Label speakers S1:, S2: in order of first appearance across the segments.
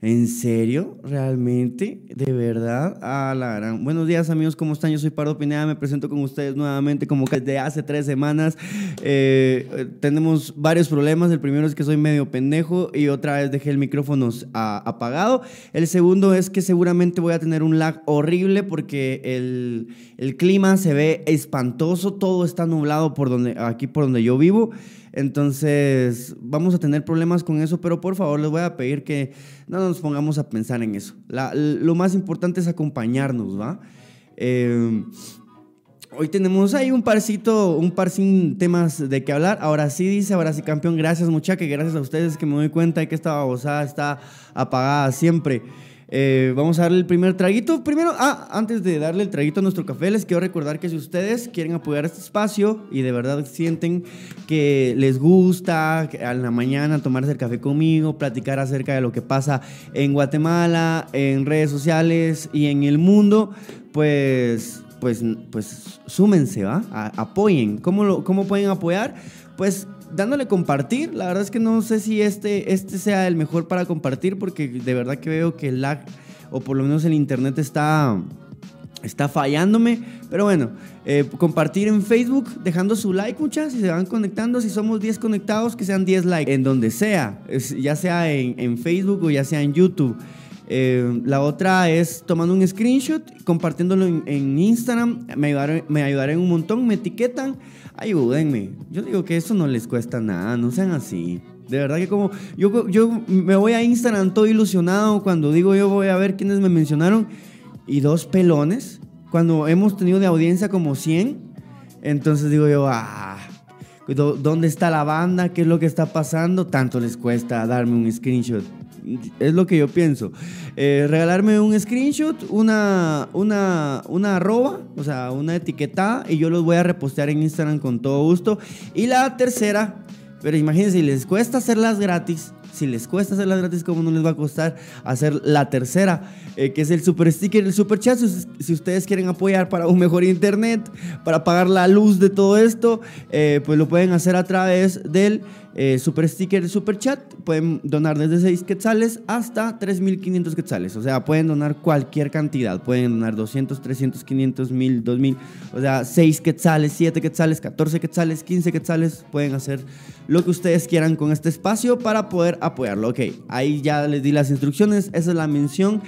S1: ¿En serio? ¿Realmente? ¿De verdad? Ah, la gran... Buenos días amigos, ¿cómo están? Yo soy Pardo Pineda, me presento con ustedes nuevamente como desde hace tres semanas. Eh, tenemos varios problemas. El primero es que soy medio pendejo y otra vez dejé el micrófono apagado. El segundo es que seguramente voy a tener un lag horrible porque el, el clima se ve espantoso, todo está nublado por donde, aquí por donde yo vivo. Entonces, vamos a tener problemas con eso, pero por favor les voy a pedir que no nos pongamos a pensar en eso. lo más importante es acompañarnos, ¿va? Eh, hoy tenemos ahí un parcito, un par sin temas de qué hablar. Ahora sí dice, ahora sí campeón, gracias muchachos, gracias a ustedes que me doy cuenta de que esta babosada está apagada siempre. Eh, vamos a darle el primer traguito. Primero, ah, antes de darle el traguito a nuestro café, les quiero recordar que si ustedes quieren apoyar este espacio y de verdad sienten que les gusta a la mañana tomarse el café conmigo, platicar acerca de lo que pasa en Guatemala, en redes sociales y en el mundo, pues, pues, pues súmense, ¿va? apoyen. ¿Cómo, lo, ¿Cómo pueden apoyar? Pues dándole compartir. La verdad es que no sé si este, este sea el mejor para compartir porque de verdad que veo que el lag o por lo menos el internet está, está fallándome. Pero bueno, eh, compartir en Facebook, dejando su like muchas, si se van conectando, si somos 10 conectados, que sean 10 likes, en donde sea, ya sea en, Facebook o ya sea en YouTube. Eh, la otra es tomando un screenshot, compartiéndolo en, Instagram, me ayudaré, me ayudaré un montón, me etiquetan ayúdenme. Yo digo que eso no les cuesta nada, no sean así. De verdad que como yo, yo me voy a Instagram todo ilusionado cuando digo yo voy a ver quiénes me mencionaron y dos pelones, cuando hemos tenido de audiencia como 100, entonces digo yo, ah, ¿dónde está la banda? ¿Qué es lo que está pasando? Tanto les cuesta darme un screenshot es lo que yo pienso. Eh, regalarme un screenshot, una, una, una arroba, o sea, una etiqueta, y yo los voy a repostear en Instagram con todo gusto. Y la tercera, pero imagínense, si les cuesta hacerlas gratis, si les cuesta hacerlas gratis, ¿cómo no les va a costar hacer la tercera? Eh, que es el super sticker, el super chat. Si, ustedes quieren apoyar para un mejor internet, para pagar la luz de todo esto, eh, pues lo pueden hacer a través del eh, super sticker, super chat. Pueden donar desde 6 quetzales hasta 3.500 quetzales. O sea, pueden donar cualquier cantidad. Pueden donar 200, 300, 500, 1000, 2000. O sea, 6 quetzales, 7 quetzales, 14 quetzales, 15 quetzales. Pueden hacer lo que ustedes quieran con este espacio para poder apoyarlo. Ok, ahí ya les di las instrucciones. Esa es la mención.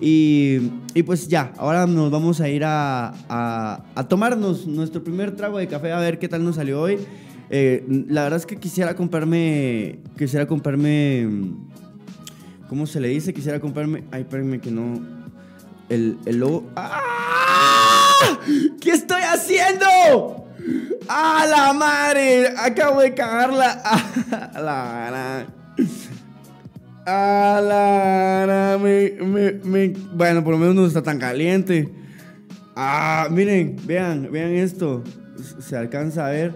S1: Y, y pues ya, ahora nos vamos a ir a, a, a tomarnos nuestro primer trago de café a ver qué tal nos salió hoy. Eh, la verdad es que quisiera comprarme. Quisiera comprarme. ¿Cómo se le dice? Quisiera comprarme. Ay, espérenme que no. El, el logo. ¡Ah! ¿Qué estoy haciendo? ¡A la madre! Acabo de cagarla. ¡A la ¡A la me, me, me, Bueno, por lo menos no está tan caliente. Ah, miren, vean, vean esto. Se alcanza a ver.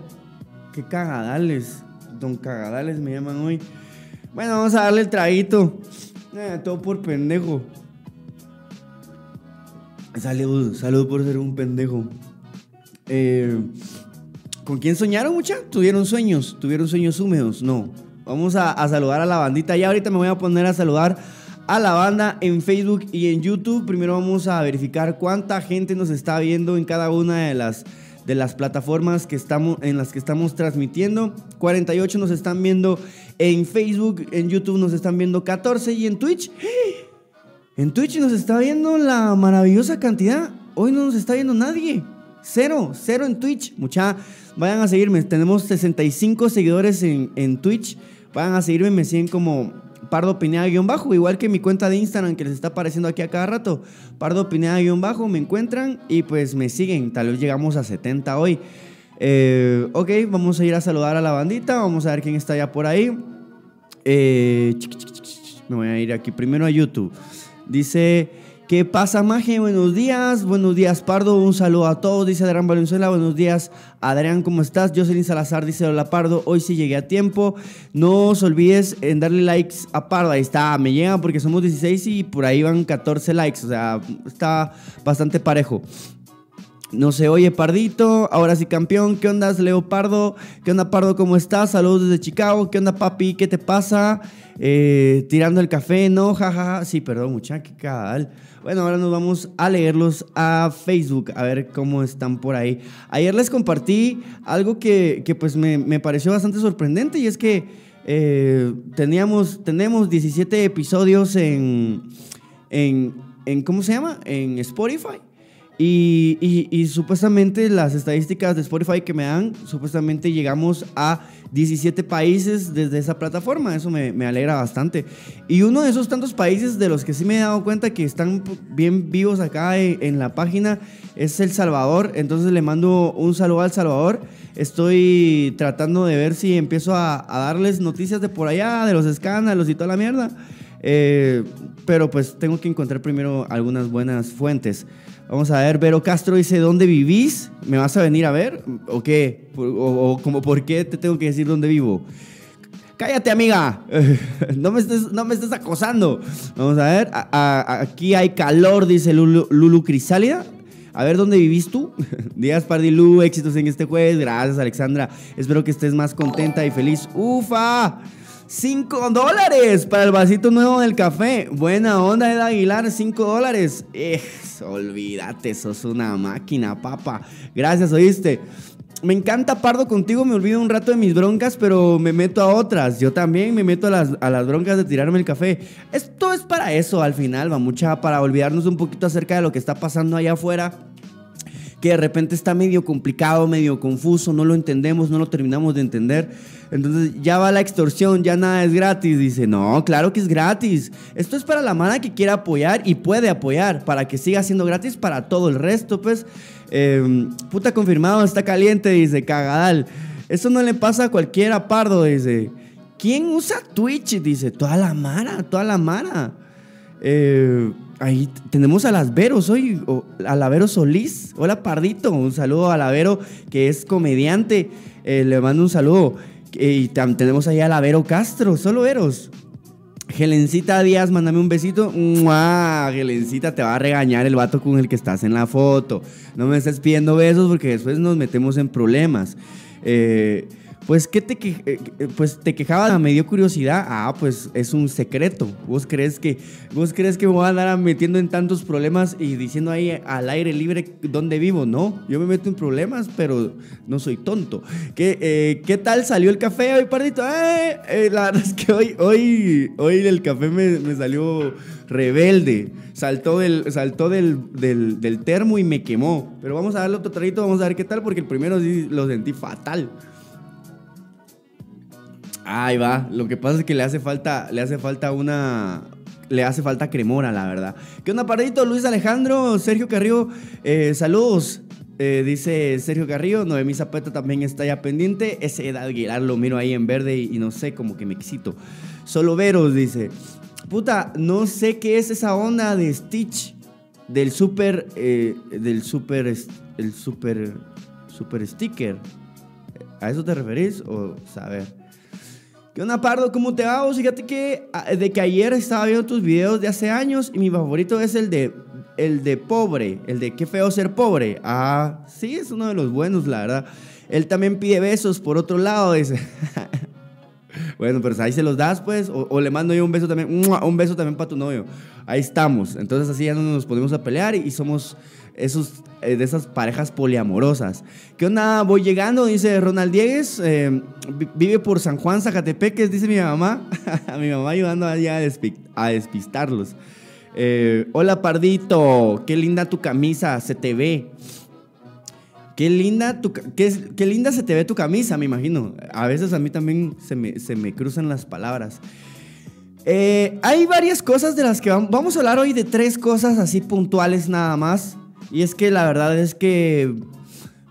S1: Cagadales. Don Cagadales me llaman hoy. Bueno, vamos a darle el traguito. Eh, todo por pendejo. Salud, salud por ser un pendejo. Eh, ¿Con quién soñaron, mucha? ¿Tuvieron sueños? ¿Tuvieron sueños húmedos? No. Vamos a, a, saludar a la bandita. Ya ahorita me voy a poner a saludar a la banda en Facebook y en YouTube. Primero vamos a verificar cuánta gente nos está viendo en cada una de las de las plataformas que estamos, en las que estamos transmitiendo. 48 nos están viendo en Facebook, en YouTube nos están viendo 14 y en Twitch. En Twitch nos está viendo la maravillosa cantidad. Hoy no nos está viendo nadie. Cero, cero en Twitch. Mucha, vayan a seguirme. Tenemos 65 seguidores en, en Twitch. Vayan a seguirme, me siguen como Pardo Pineda-bajo, igual que mi cuenta de Instagram que les está apareciendo aquí a cada rato. Pardo Pineda-bajo, me encuentran y pues me siguen. Tal vez llegamos a 70 hoy. Eh, ok, vamos a ir a saludar a la bandita. Vamos a ver quién está ya por ahí. Eh, me voy a ir aquí primero a YouTube. Dice ¿Qué pasa, Maje? Buenos días. Buenos días, Pardo. Un saludo a todos, dice Adrián Valenzuela. Buenos días, Adrián, ¿cómo estás? Jocelyn Salazar dice: Hola, Pardo. Hoy sí llegué a tiempo. No os olvides en darle likes a Pardo. Ahí está, me llega porque somos 16 y por ahí van 14 likes. O sea, está bastante parejo. No se oye, Pardito. Ahora sí, campeón. ¿Qué onda, Leopardo? ¿Qué onda, Pardo? ¿Cómo estás? Saludos desde Chicago. ¿Qué onda, papi? ¿Qué te pasa? Eh, tirando el café, ¿no? Jajaja. Sí, perdón, muchacha, qué. Bueno, ahora nos vamos a leerlos a Facebook, a ver cómo están por ahí. Ayer les compartí algo que, que pues me, me, pareció bastante sorprendente y es que eh, teníamos, tenemos 17 episodios en, en, en, ¿cómo se llama? En Spotify. Y, supuestamente las estadísticas de Spotify que me dan, supuestamente llegamos a 17 países desde esa plataforma. Eso me, alegra bastante. Y uno de esos tantos países de los que sí me he dado cuenta que están bien vivos acá en, la página es El Salvador. Entonces le mando un saludo al Salvador. Estoy tratando de ver si empiezo a, darles noticias de por allá, de los escándalos y toda la mierda. Eh, pero pues tengo que encontrar primero algunas buenas fuentes. Vamos a ver, Vero Castro dice, ¿dónde vivís? ¿Me vas a venir a ver? ¿O qué? ¿O, como por qué te tengo que decir dónde vivo? Cállate, amiga. No me estés, no me estés acosando. Vamos a ver. aquí hay calor, dice Lulu, Lulu Crisálida. A ver, ¿dónde vivís tú? Díaz Pardilú, éxitos en este jueves. Gracias, Alexandra. Espero que estés más contenta y feliz. ¡Ufa! 5 dólares para el vasito nuevo del café. Buena onda, Ed Aguilar, 5 dólares. Eh, olvídate, sos una máquina, papa. Gracias, oíste. Me encanta Pardo contigo, me olvido un rato de mis broncas, pero me meto a otras. Yo también me meto a las, a las broncas de tirarme el café. Esto es para eso al final, va mucha, para olvidarnos un poquito acerca de lo que está pasando allá afuera que de repente está medio complicado, medio confuso, no lo entendemos, no lo terminamos de entender. Entonces ya va la extorsión, ya nada es gratis. Dice, no, claro que es gratis. Esto es para la mano que quiera apoyar y puede apoyar para que siga siendo gratis para todo el resto, pues. Em, puta confirmado, está caliente, dice, cagadal. Eso no le pasa a cualquiera, pardo, dice. ¿Quién usa Twitch? Dice, toda la mara, toda la mara. Eh, ahí tenemos a las Veros hoy, a la Vero Solís. Hola, Pardito. Un saludo a la Vero, que es comediante. Eh, le mando un saludo. Y tenemos ahí a la Vero Castro, solo Veros. Gelencita Díaz, mándame un besito. ¡Mua! Gelencita, te va a regañar el vato con el que estás en la foto. No me estés pidiendo besos porque después nos metemos en problemas. Eh, pues, ¿qué te, que, eh, eh, pues te quejaba? Me dio curiosidad. Ah, pues es un secreto. ¿Vos crees que, vos crees que me voy a andar metiendo en tantos problemas y diciendo ahí al aire libre dónde vivo? No, yo me meto en problemas, pero no soy tonto. ¿Qué, eh, ¿qué tal salió el café hoy, pardito? la verdad es que hoy, hoy, hoy el café me, me salió rebelde. Saltó, del, saltó del, del, del, termo y me quemó. Pero vamos a darle otro traguito, vamos a ver qué tal, porque el primero sí lo sentí fatal. Ahí va. Lo que pasa es que le hace falta, le hace falta una, le hace falta cremora, la verdad. ¿Qué onda, paradito? Luis Alejandro, Sergio Carrillo, eh, saludos. Eh, dice Sergio Carrillo, Noemí Zapata también está ya pendiente. Ese Ed Aguilar lo miro ahí en verde y, no sé, como que me excito. Solo Veros dice, puta, no sé qué es esa onda de Stitch del super, eh, del super, el super, super sticker. ¿A eso te referís o saber? ¿Qué onda, Pardo? ¿Cómo te va? Fíjate que ah, de que ayer estaba viendo tus videos de hace años y mi favorito es el de el de pobre, el de qué feo ser pobre. Ah, sí, es uno de los buenos, la verdad. Él también pide besos por otro lado, dice. bueno, pero ahí se los das, pues, o, le mando yo un beso también, un beso también para tu novio. Ahí estamos. Entonces así ya no nos ponemos a pelear y somos esos, eh, de esas parejas poliamorosas. ¿Qué onda? Voy llegando, dice Ronald Diegues. Eh, vive por San Juan, Zacatepeques, dice mi mamá. a mi mamá ayudando allá a, despistarlos. Eh, hola, Pardito. Qué linda tu camisa, se te ve. Qué linda, qué, linda se te ve tu camisa, me imagino. A veces a mí también se me, cruzan las palabras. hay varias cosas de las que vamos, vamos a hablar hoy de tres cosas así puntuales nada más. Y es que la verdad es que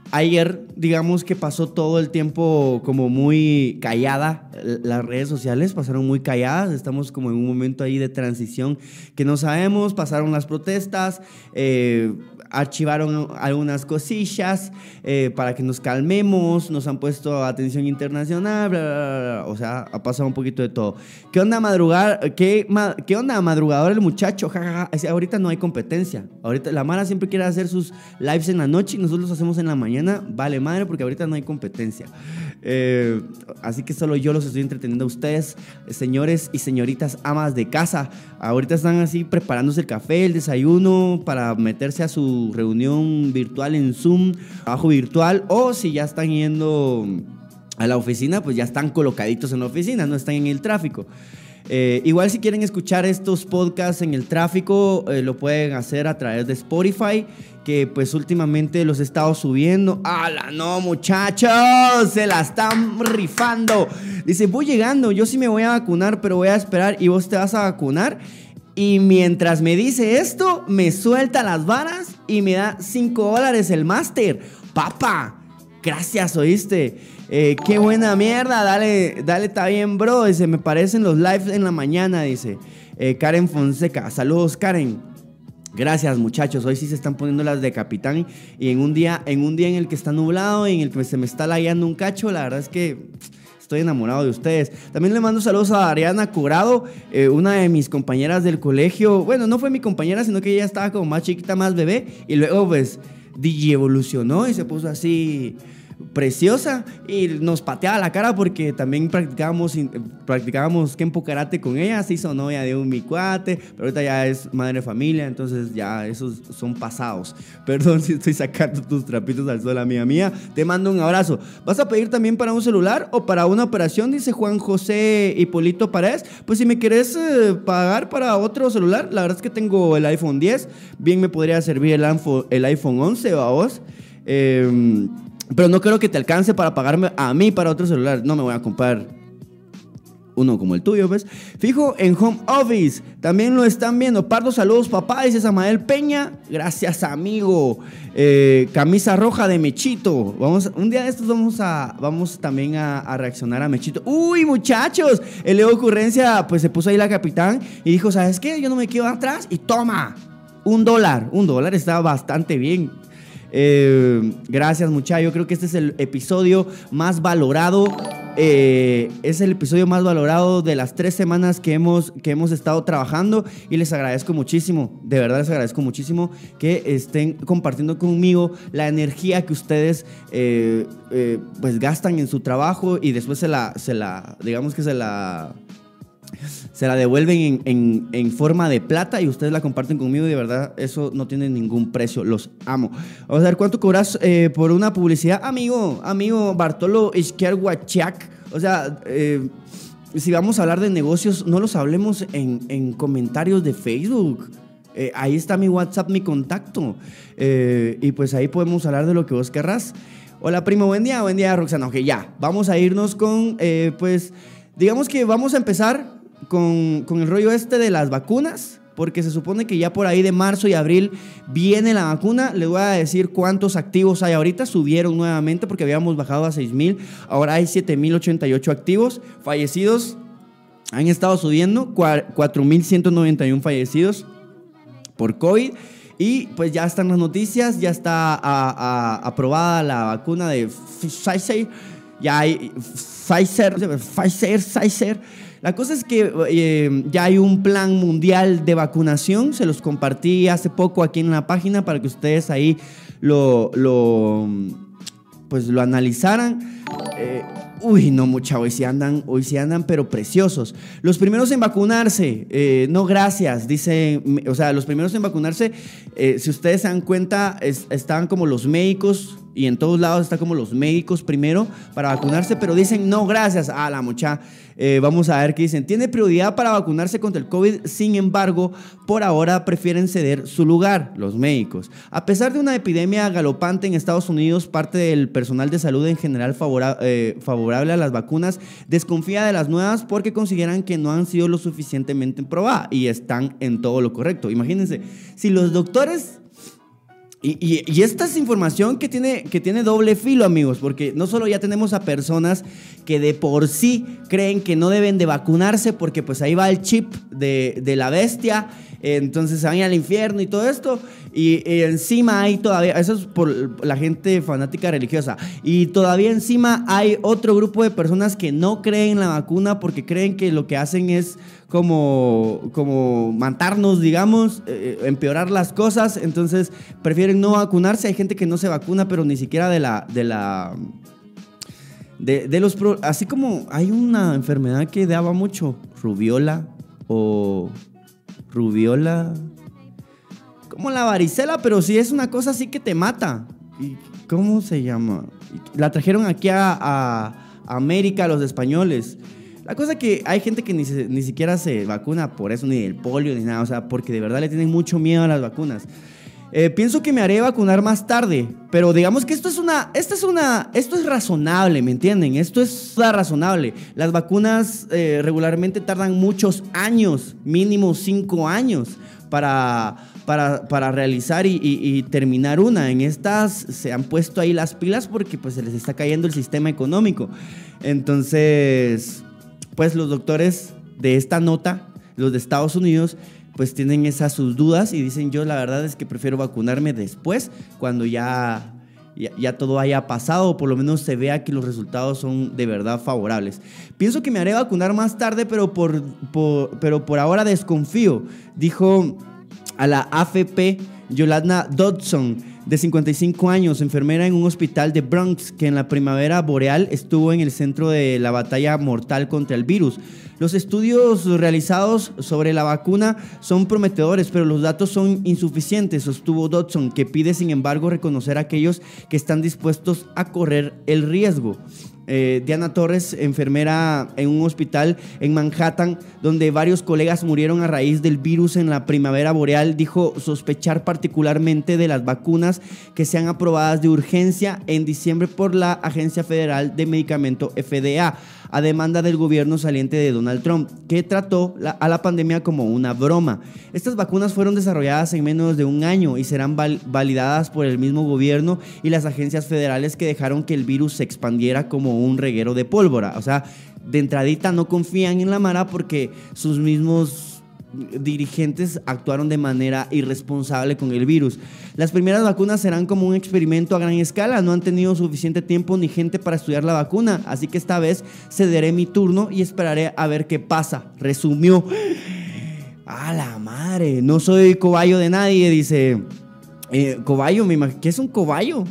S1: ayer, digamos que pasó todo el tiempo como muy callada. Las redes sociales pasaron muy calladas. Estamos como en un momento ahí de transición que no sabemos. Pasaron las protestas. Eh, archivaron algunas cosillas eh, para que nos calmemos, nos han puesto atención internacional, bla, bla, bla, o sea, ha pasado un poquito de todo. ¿Qué onda madrugar? ¿Qué, qué onda madrugador el muchacho? Ja, ahorita no hay competencia. Ahorita la Mara siempre quiere hacer sus lives en la noche y nosotros los hacemos en la mañana. Vale madre porque ahorita no hay competencia. Eh, así que solo yo los estoy entreteniendo a ustedes, señores y señoritas amas de casa. Ahorita están así preparándose el café, el desayuno para meterse a su reunión virtual en Zoom, trabajo virtual, o si ya están yendo a la oficina, pues ya están colocaditos en la oficina, no están en el tráfico. Eh, igual si quieren escuchar estos podcasts en el tráfico, eh, lo pueden hacer a través de Spotify, que pues últimamente los he estado subiendo. ¡Hala, no muchachos! Se la están rifando. Dice, voy llegando, yo sí me voy a vacunar, pero voy a esperar y vos te vas a vacunar. Y mientras me dice esto, me suelta las varas y me da 5 dólares el máster. Papá, gracias, oíste. Eh, qué buena mierda, dale, dale, está bien, bro. Dice, me parecen los lives en la mañana, dice. Eh, Karen Fonseca, saludos, Karen. Gracias muchachos, hoy sí se están poniendo las de capitán y en un día en, un día en el que está nublado y en el que se me está lagueando un cacho, la verdad es que Estoy enamorado de ustedes. También le mando saludos a Ariana Curado, eh, una de mis compañeras del colegio. Bueno, no fue mi compañera, sino que ella estaba como más chiquita, más bebé. Y luego, pues, DJ evolucionó y se puso así preciosa y nos pateaba la cara porque también practicábamos, practicábamos Kempo Karate con ella, se hizo novia de un mi cuate, pero ahorita ya es madre de familia, entonces ya esos son pasados. Perdón si estoy sacando tus trapitos al sol, amiga mía, te mando un abrazo. ¿Vas a pedir también para un celular o para una operación? Dice Juan José Hipólito Paredes. Pues si me querés eh, pagar para otro celular, la verdad es que tengo el iPhone 10, bien me podría servir el, el iPhone 11 o a vos. Eh, pero no creo que te alcance para pagarme a mí para otro celular. No me voy a comprar uno como el tuyo, ¿ves? Fijo en Home Office. También lo están viendo. Pardo, saludos, papá. Dice Samael Peña. Gracias, amigo. Eh, camisa roja de Mechito. Vamos, un día de estos vamos a, vamos también a, reaccionar a Mechito. Uy, muchachos. El Leo Ocurrencia, pues se puso ahí la capitán y dijo, ¿sabes qué? Yo no me quedo atrás. Y toma. Un dólar. Un dólar está bastante bien. Eh, gracias muchachos, yo creo que este es el episodio más valorado. Eh, es el episodio más valorado de las tres semanas que hemos, que hemos estado trabajando y les agradezco muchísimo, de verdad les agradezco muchísimo que estén compartiendo conmigo la energía que ustedes eh, pues gastan en su trabajo y después se la, se la digamos que se la se la devuelven en, forma de plata y ustedes la comparten conmigo y de verdad eso no tiene ningún precio, los amo. Vamos a ver cuánto cobras eh, por una publicidad, amigo, amigo Bartolo Huachac. O sea, eh, si vamos a hablar de negocios, no los hablemos en, comentarios de Facebook. Eh, ahí está mi WhatsApp, mi contacto. y pues ahí podemos hablar de lo que vos querrás. Hola, primo, buen día, buen día, Roxana. Ok, ya, vamos a irnos con, pues, digamos que vamos a empezar con, el rollo este de las vacunas, porque se supone que ya por ahí de marzo y abril viene la vacuna. Les voy a decir cuántos activos hay ahorita. Subieron nuevamente porque habíamos bajado a 6.000. Ahora hay 7.088 activos. Fallecidos han estado subiendo. 4.191 fallecidos por COVID. Y pues ya están las noticias. Ya está aprobada la vacuna de Pfizer. Ya hay Pfizer, Pfizer, Pfizer la cosa es que eh, ya hay un plan mundial de vacunación, se los compartí hace poco aquí en la página para que ustedes ahí lo, pues lo analizaran. Eh, uy, no, mucha, hoy sí andan, hoy sí andan, pero preciosos. Los primeros en vacunarse, eh, no gracias, dice, o sea, los primeros en vacunarse, si ustedes se dan cuenta, estaban como los médicos y en todos lados está como los médicos primero para vacunarse, pero dicen no, gracias a la mucha. Eh, vamos a ver qué dicen. Tiene prioridad para vacunarse contra el COVID, sin embargo, por ahora prefieren ceder su lugar, los médicos. A pesar de una epidemia galopante en Estados Unidos, parte del personal de salud en general eh, favorable a las vacunas desconfía de las nuevas porque consideran que no han sido lo suficientemente probadas y están en todo lo correcto. Imagínense, si los doctores y, esta es información que tiene, que tiene doble filo, amigos, porque no solo ya tenemos a personas que de por sí creen que no deben de vacunarse porque pues ahí va el chip de, la bestia entonces se van al infierno y todo esto. Y, encima hay todavía, eso es por la gente fanática religiosa, y todavía encima hay otro grupo de personas que no creen en la vacuna porque creen que lo que hacen es como, como matarnos, digamos, eh, empeorar las cosas, entonces prefieren no vacunarse. Hay gente que no se vacuna, pero ni siquiera de la... De la de, los así como hay una enfermedad que daba mucho, rubiola o rubiola, como la varicela, pero sí es una cosa así que te mata. ¿Y ¿Cómo se llama? La trajeron aquí a, a América los españoles. La cosa que hay gente que ni, ni siquiera se vacuna por eso, ni del polio, ni nada, o sea, porque de verdad le tienen mucho miedo a las vacunas. Eh, pienso que me haré vacunar más tarde, pero digamos que esto es una, esto es una, esto es razonable, ¿me entienden? Esto es razonable. Las vacunas eh, regularmente tardan muchos años, mínimo cinco años, para, para, para realizar y, y, terminar una. En estas se han puesto ahí las pilas porque pues se les está cayendo el sistema económico. Entonces, pues los doctores de esta nota, los de Estados Unidos, pues tienen esas sus dudas y dicen yo la verdad es que prefiero vacunarme después, cuando ya, ya, todo haya pasado o por lo menos se vea que los resultados son de verdad favorables. Pienso que me haré vacunar más tarde, pero por, pero por ahora desconfío, dijo a la AFP Yolanda Dodson de 55 años, enfermera en un hospital de Bronx, que en la primavera boreal estuvo en el centro de la batalla mortal contra el virus. Los estudios realizados sobre la vacuna son prometedores, pero los datos son insuficientes, sostuvo Dodson, que pide sin embargo reconocer a aquellos que están dispuestos a correr el riesgo. Eh, Diana Torres, enfermera en un hospital en Manhattan, donde varios colegas murieron a raíz del virus en la primavera boreal, dijo sospechar particularmente de las vacunas que sean aprobadas de urgencia en diciembre por la Agencia Federal de Medicamento FDA a demanda del gobierno saliente de Donald Trump, que trató a la pandemia como una broma. Estas vacunas fueron desarrolladas en menos de un año y serán validadas por el mismo gobierno y las agencias federales que dejaron que el virus se expandiera como un reguero de pólvora. O sea, de entradita no confían en la Mara porque sus mismos dirigentes actuaron de manera irresponsable con el virus. Las primeras vacunas serán como un experimento a gran escala, no han tenido suficiente tiempo ni gente para estudiar la vacuna, así que esta vez cederé mi turno y esperaré a ver qué pasa, resumió. A la madre, no soy cobayo de nadie, dice. Eh, cobayo, me imagino. ¿Qué es un cobayo?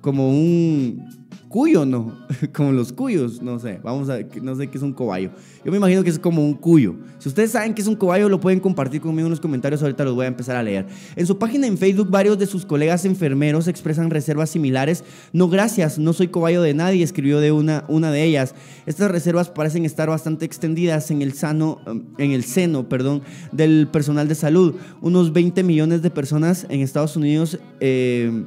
S1: Como un cuyo, ¿no? como los cuyos, no sé. Vamos a no sé qué es un cobayo. Yo me imagino que es como un cuyo. Si ustedes saben que es un cobayo, lo pueden compartir conmigo en los comentarios. Ahorita los voy a empezar a leer. En su página en Facebook, varios de sus colegas enfermeros expresan reservas similares. No, gracias, no soy cobayo de nadie, escribió de una, una de ellas. Estas reservas parecen estar bastante extendidas en el, sano, en el seno perdón, del personal de salud. Unos 20 millones de personas en Estados Unidos. Eh,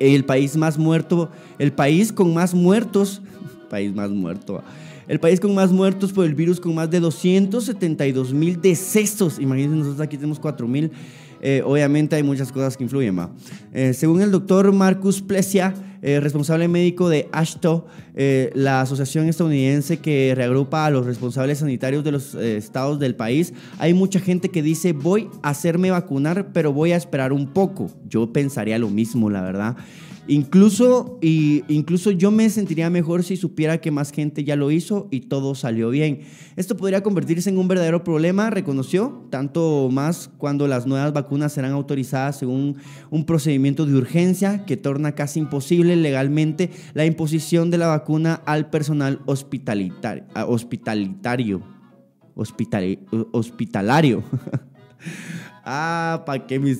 S1: el país más muerto, el país con más muertos, país más muerto, el país con más muertos por el virus, con más de 272 mil decesos. Imagínense, nosotros aquí tenemos 4 mil. Eh, obviamente hay muchas cosas que influyen. más. Eh, según el doctor Marcus Plesia, eh, responsable médico de ASHTO, la asociación estadounidense que reagrupa a los responsables sanitarios de los estados del país, hay mucha gente que dice voy a hacerme vacunar, pero voy a esperar un poco. Yo pensaría lo mismo, la verdad. Incluso, y, incluso yo me sentiría mejor si supiera que más gente ya lo hizo y todo salió bien. Esto podría convertirse en un verdadero problema, reconoció, tanto más cuando las nuevas vacunas serán autorizadas según un procedimiento de urgencia que torna casi imposible legalmente la imposición de la vacuna al personal hospitalitario. hospitalitario, hospitalario. Ah, ¿para qué me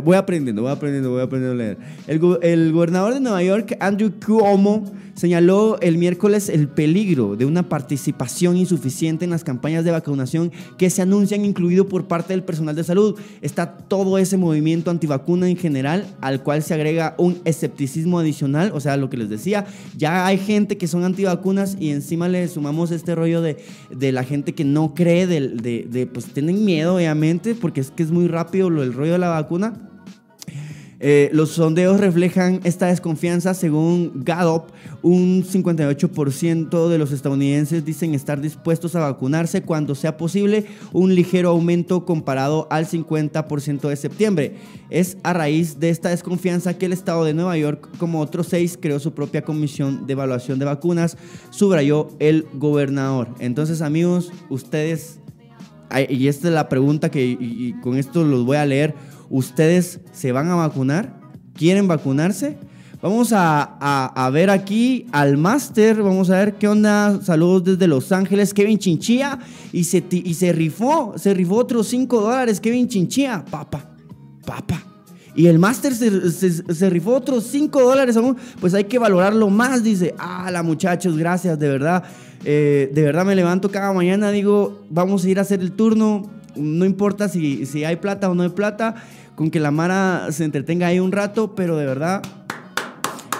S1: Voy aprendiendo, voy aprendiendo, voy aprendiendo a leer. El, el, gobernador de Nueva York, Andrew Cuomo, señaló el miércoles el peligro de una participación insuficiente en las campañas de vacunación que se anuncian incluido por parte del personal de salud. Está todo ese movimiento antivacuna en general, al cual se agrega un escepticismo adicional, o sea, lo que les decía, ya hay gente que son antivacunas y encima le sumamos este rollo de, de la gente que no cree, de, de, de, pues tienen miedo obviamente, porque es que es muy rápido lo, el rollo de la vacuna. Eh, los sondeos reflejan esta desconfianza. Según Gallup, un 58% de los estadounidenses dicen estar dispuestos a vacunarse cuando sea posible, un ligero aumento comparado al 50% de septiembre. Es a raíz de esta desconfianza que el estado de Nueva York, como otros seis, creó su propia comisión de evaluación de vacunas, subrayó el gobernador. Entonces, amigos, ustedes, y esta es la pregunta que con esto los voy a leer ¿Ustedes se van a vacunar? ¿Quieren vacunarse? Vamos a, ver aquí al máster, vamos a ver qué onda. Saludos desde Los Ángeles, Kevin Chinchilla. Y se, y se rifó, se rifó otros 5 dólares, Kevin Chinchilla. Papa, papa. Y el máster se, rifó otros 5 dólares aún. Pues hay que valorarlo más, dice. Ah, la muchachos, gracias, de verdad. Eh, de verdad me levanto cada mañana, digo, vamos a ir a hacer el turno. No importa si, si hay plata o no hay plata con que la Mara se entretenga ahí un rato, pero de verdad,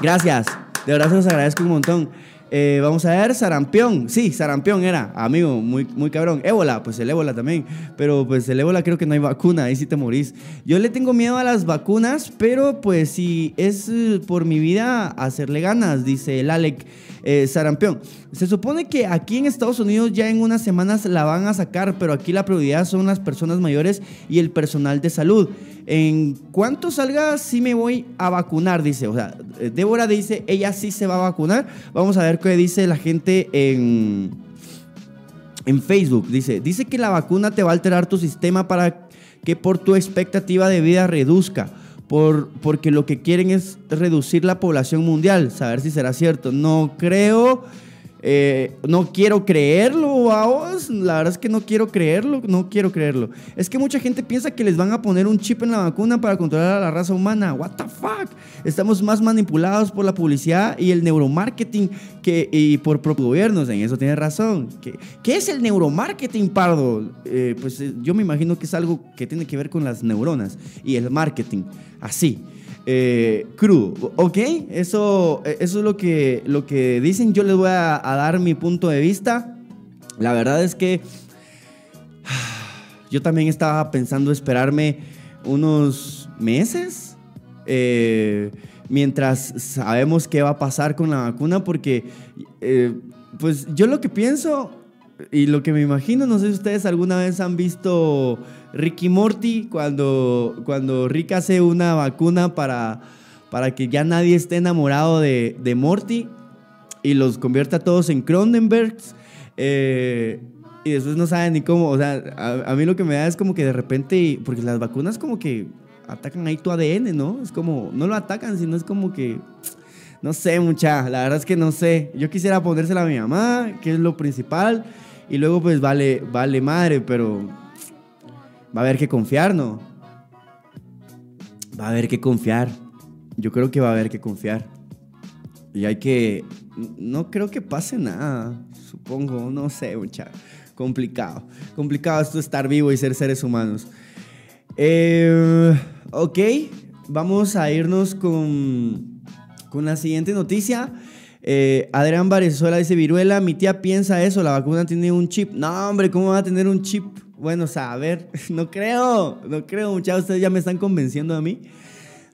S1: gracias. De verdad se los agradezco un montón. Eh, vamos a ver, sarampión. Sí, sarampión era, amigo, muy, muy cabrón. Ébola, pues el ébola también. Pero pues el ébola creo que no hay vacuna, ahí sí te morís. Yo le tengo miedo a las vacunas, pero pues si es eh, por mi vida, hacerle ganas, dice el Alec eh, sarampión. Se supone que aquí en Estados Unidos ya en unas semanas la van a sacar, pero aquí la prioridad son las personas mayores y el personal de salud. En cuanto salga, sí me voy a vacunar, dice. O sea, eh, Débora dice, ella sí se va a vacunar. Vamos a ver qué dice la gente en, en Facebook. Dice, dice que la vacuna te va a alterar tu sistema para que por tu expectativa de vida reduzca. Por, porque lo que quieren es reducir la población mundial. Saber si será cierto. No creo eh, no quiero creerlo, vamos. La verdad es que no quiero creerlo, no quiero creerlo. Es que mucha gente piensa que les van a poner un chip en la vacuna para controlar a la raza humana. What the fuck? Estamos más manipulados por la publicidad y el neuromarketing que y por propios gobiernos. En eso tiene razón. ¿Qué, es el neuromarketing, Pardo? Eh, pues eh, yo me imagino que es algo que tiene que ver con las neuronas y el marketing. Así eh, crudo. ¿Ok? Eso, eso es lo que, lo que dicen. Yo les voy a, dar mi punto de vista. La verdad es que yo también estaba pensando esperarme unos meses. Eh, mientras sabemos qué va a pasar con la vacuna, porque eh, pues yo lo que pienso y lo que me imagino, no sé si ustedes alguna vez han visto Ricky Morty cuando, cuando Rick hace una vacuna para, para que ya nadie esté enamorado de, de Morty y los convierte a todos en Cronenbergs. Eh, y después no saben ni cómo, o sea, a, a, mí lo que me da es como que de repente, porque las vacunas como que atacan ahí tu ADN, ¿no? Es como, no lo atacan, sino es como que, no sé, mucha, la verdad es que no sé. Yo quisiera ponérsela a mi mamá, que es lo principal. Y luego pues vale, vale madre, pero va a haber que confiar, ¿no? Va a haber que confiar. Yo creo que va a haber que confiar. Y hay que... No creo que pase nada, supongo, no sé, mucha. Complicado. Complicado esto estar vivo y ser seres humanos. Eh, ok, vamos a irnos con, con la siguiente noticia. Eh, Adrián Varezuela dice, viruela, mi tía piensa eso, la vacuna tiene un chip. No, hombre, ¿cómo va a tener un chip? Bueno, o sea, a ver, no creo, no creo, muchachos, ustedes ya me están convenciendo a mí.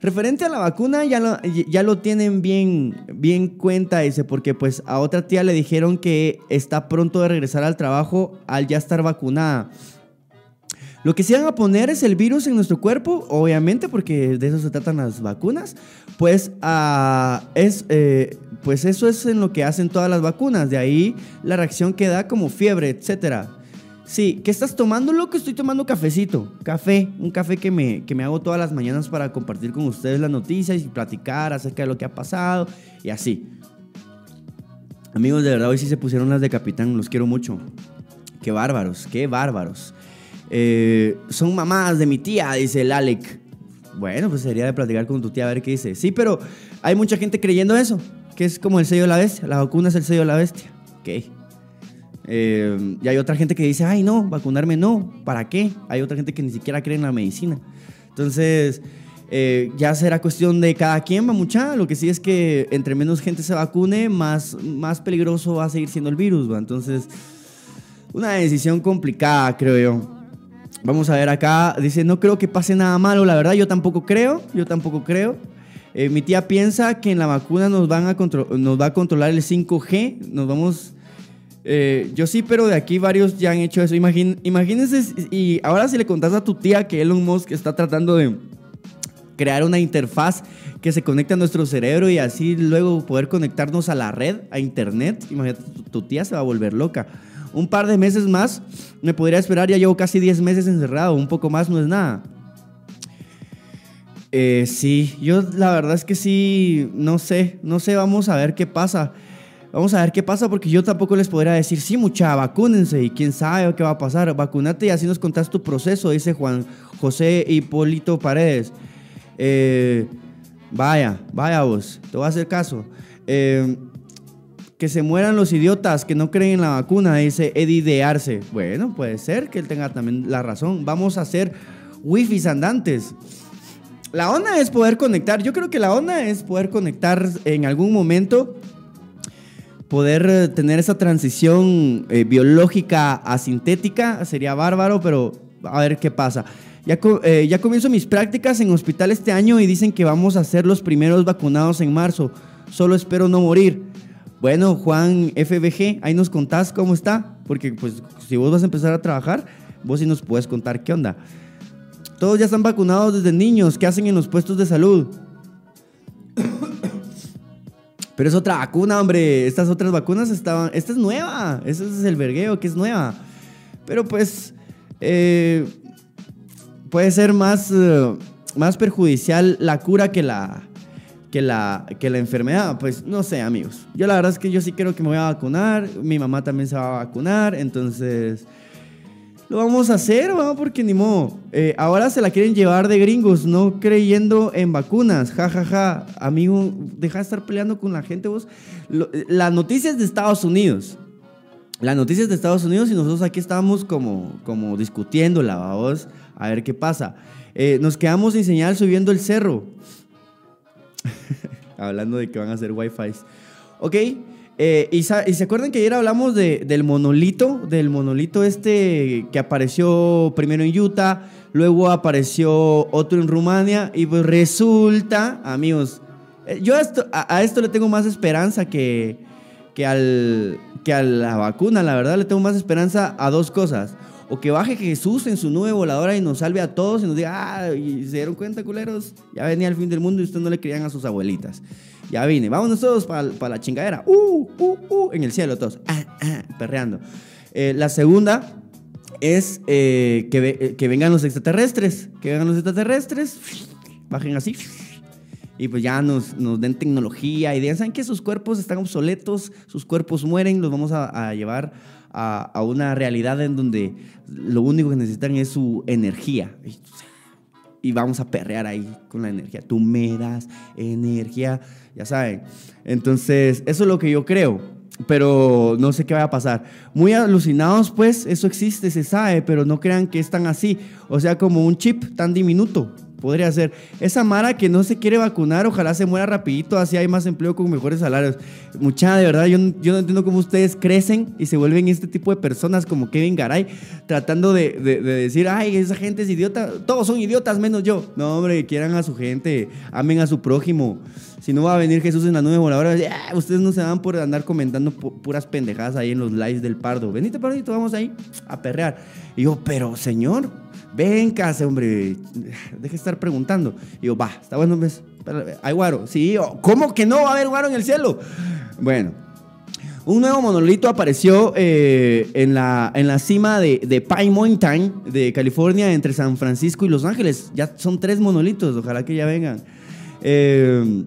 S1: Referente a la vacuna, ya lo, ya lo tienen bien, bien cuenta, dice, porque pues a otra tía le dijeron que está pronto de regresar al trabajo al ya estar vacunada. Lo que se van a poner es el virus en nuestro cuerpo, obviamente, porque de eso se tratan las vacunas. Pues, uh, es, eh, pues eso es en lo que hacen todas las vacunas. De ahí la reacción que da como fiebre, etc. Sí, ¿qué estás tomando, loco? Estoy tomando cafecito. Café, un café que me, que me hago todas las mañanas para compartir con ustedes las noticias y platicar acerca de lo que ha pasado y así. Amigos, de verdad, hoy sí se pusieron las de capitán, los quiero mucho. Qué bárbaros, qué bárbaros. Eh, son mamás de mi tía, dice el Alec. Bueno, pues sería de platicar con tu tía a ver qué dice. Sí, pero hay mucha gente creyendo eso, que es como el sello de la bestia. La vacuna es el sello de la bestia. Ok. Eh, y hay otra gente que dice, ay, no, vacunarme no. ¿Para qué? Hay otra gente que ni siquiera cree en la medicina. Entonces, eh, ya será cuestión de cada quien, mucha. Lo que sí es que entre menos gente se vacune, más, más peligroso va a seguir siendo el virus. ¿va? Entonces, una decisión complicada, creo yo. Vamos a ver acá, dice, no creo que pase nada malo, la verdad yo tampoco creo, yo tampoco creo. Eh, mi tía piensa que en la vacuna nos, van a nos va a controlar el 5G, nos vamos... Eh, yo sí, pero de aquí varios ya han hecho eso. imagínense, y ahora si le contás a tu tía que Elon Musk está tratando de crear una interfaz que se conecte a nuestro cerebro y así luego poder conectarnos a la red, a internet, imagínate, tu tía se va a volver loca un par de meses más me podría esperar. Ya llevo casi 10 meses encerrado, un poco más no es nada. Eh, sí, yo la verdad es que sí, no sé, no sé, vamos a ver qué pasa. Vamos a ver qué pasa porque yo tampoco les podría decir, sí, mucha, vacúnense y quién sabe qué va a pasar. Vacúnate y así nos contás tu proceso, dice Juan José Hipólito Paredes. Eh, vaya, vaya vos, te voy a hacer caso. Eh, que se mueran los idiotas que no creen en la vacuna, dice Eddie de Arce. Bueno, puede ser que él tenga también la razón. Vamos a hacer wifi andantes. La onda es poder conectar. Yo creo que la onda es poder conectar en algún momento, poder eh, tener esa transición eh, biológica a sintética. Sería bárbaro, pero a ver qué pasa. Ya, eh, ya comienzo mis prácticas en hospital este año y dicen que vamos a ser los primeros vacunados en marzo. Solo espero no morir. Bueno, Juan FBG, ahí nos contás cómo está, porque pues si vos vas a empezar a trabajar, vos sí nos puedes contar qué onda. Todos ya están vacunados desde niños, ¿qué hacen en los puestos de salud? Pero es otra vacuna, hombre. Estas otras vacunas estaban. Esta es nueva. Ese es el vergueo, que es nueva. Pero pues. Eh, puede ser más, eh, más perjudicial la cura que la, que la, que la enfermedad. Pues no sé, amigos. Yo la verdad es que yo sí creo que me voy a vacunar. Mi mamá también se va a vacunar. Entonces, lo vamos a hacer, ¿va? porque ni modo. Eh, ahora se la quieren llevar de gringos, no creyendo en vacunas. Ja, ja, ja. Amigo, deja de estar peleando con la gente vos. la noticia es de Estados Unidos. La noticia es de Estados Unidos y nosotros aquí estamos como, como discutiéndola, vos. A ver qué pasa. Eh, nos quedamos sin señal subiendo el cerro. Hablando de que van a hacer wifi. Ok, eh, y, se acuerdan que ayer hablamos del monolito, del monolito este que apareció primero en Utah, luego apareció otro en Rumania, y pues resulta, amigos, eh, yo a esto, le tengo más esperanza que, que, al, que a la vacuna, la verdad le tengo más esperanza a dos cosas o que baje Jesús en su nube voladora y nos salve a todos y nos diga, ah, y se dieron cuenta, culeros, ya venía el fin del mundo y ustedes no le creían a sus abuelitas. Ya vine, vámonos todos para la chingadera, uh, uh, uh, en el cielo todos, ah, ah, perreando. Eh, la segunda es eh, que, eh, que vengan los extraterrestres, que vengan los extraterrestres, bajen así, y pues ya nos, den tecnología y digan, ¿saben que sus cuerpos están obsoletos? Sus cuerpos mueren, los vamos a, llevar a, una realidad en donde lo único que necesitan es su energía. Vamos a perrear ahí con la energía. Tú me das energía, ya saben. Entonces, eso es lo que yo creo. Pero no sé qué va a pasar. Muy alucinados, pues, eso existe, se sabe, pero no crean que es tan así. O sea, como un chip tan diminuto podría ser. Esa Mara que no se quiere vacunar, ojalá se muera rapidito, así hay más empleo con mejores salarios. Mucha, de verdad, yo, yo no entiendo cómo ustedes crecen y se vuelven este tipo de personas como Kevin Garay, tratando de, de, decir, ay, esa gente es idiota, todos son idiotas menos yo. No, hombre, quieran a su gente, amen a su prójimo. Si no va a venir Jesús en la nube voladora, ah, ustedes no se van por andar comentando puras pendejadas ahí en los lives del pardo. Venite, pardito, vamos ahí a perrear. Y yo, pero señor, ven casa, hombre, deje de estar preguntando. Y yo, va, está bueno, ¿ves? Hay guaro. Sí, ¿cómo que no va a haber guaro en el cielo? Bueno, un nuevo monolito apareció eh, en, la, en la cima de, Pine Mountain de California, entre San Francisco y Los Ángeles. Ya son tres monolitos, ojalá que ya vengan. Eh,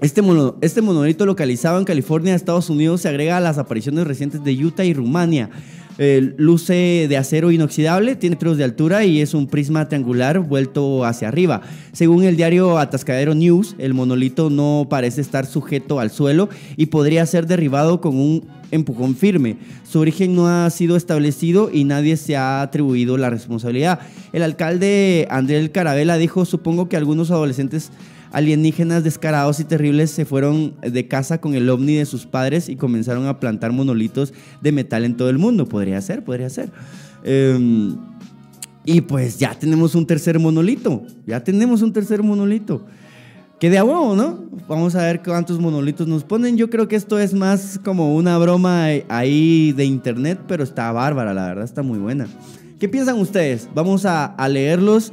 S1: este, este monolito localizado en California, Estados Unidos, se agrega a las apariciones recientes de Utah y Rumania luce de acero inoxidable, tiene metros de altura y es un prisma triangular vuelto hacia arriba. Según el diario Atascadero News, el monolito no parece estar sujeto al suelo y podría ser derribado con un empujón firme. Su origen no ha sido establecido y nadie se ha atribuido la responsabilidad. El alcalde Andrés Carabela dijo, supongo que algunos adolescentes alienígenas descarados y terribles se fueron de casa con el ovni de sus padres y comenzaron a plantar monolitos de metal en todo el mundo. Podría ser, podría ser. Em, Y pues ya tenemos un tercer monolito. Ya tenemos un tercer monolito. Que de a huevo, ¿no? Vamos a ver cuántos monolitos nos ponen. Yo creo que esto es más como una broma ahí de internet, pero está bárbara, la verdad, está muy buena. ¿Qué piensan ustedes? Vamos a, leerlos.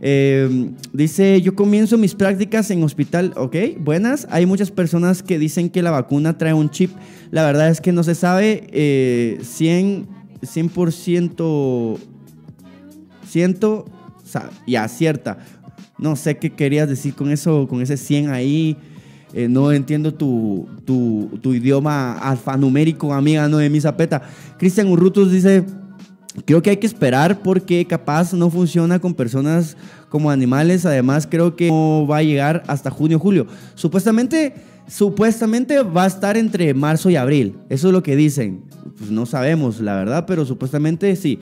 S1: Eh, dice, yo comienzo mis prácticas en hospital, ok, buenas. Hay muchas personas que dicen que la vacuna trae un chip. La verdad es que no se sabe eh, 100, 100%, ciento, y. No sé qué querías decir con eso, con ese 100 ahí. Eh, no entiendo tu, tu, idioma alfanumérico, amiga no de mi zapeta. Cristian Urrutus dice, creo que hay que esperar porque capaz no funciona con personas como animales. Además, creo que no va a llegar hasta junio, julio. Supuestamente, supuestamente va a estar entre marzo y abril. Eso es lo que dicen. Pues no sabemos, la verdad, pero supuestamente sí.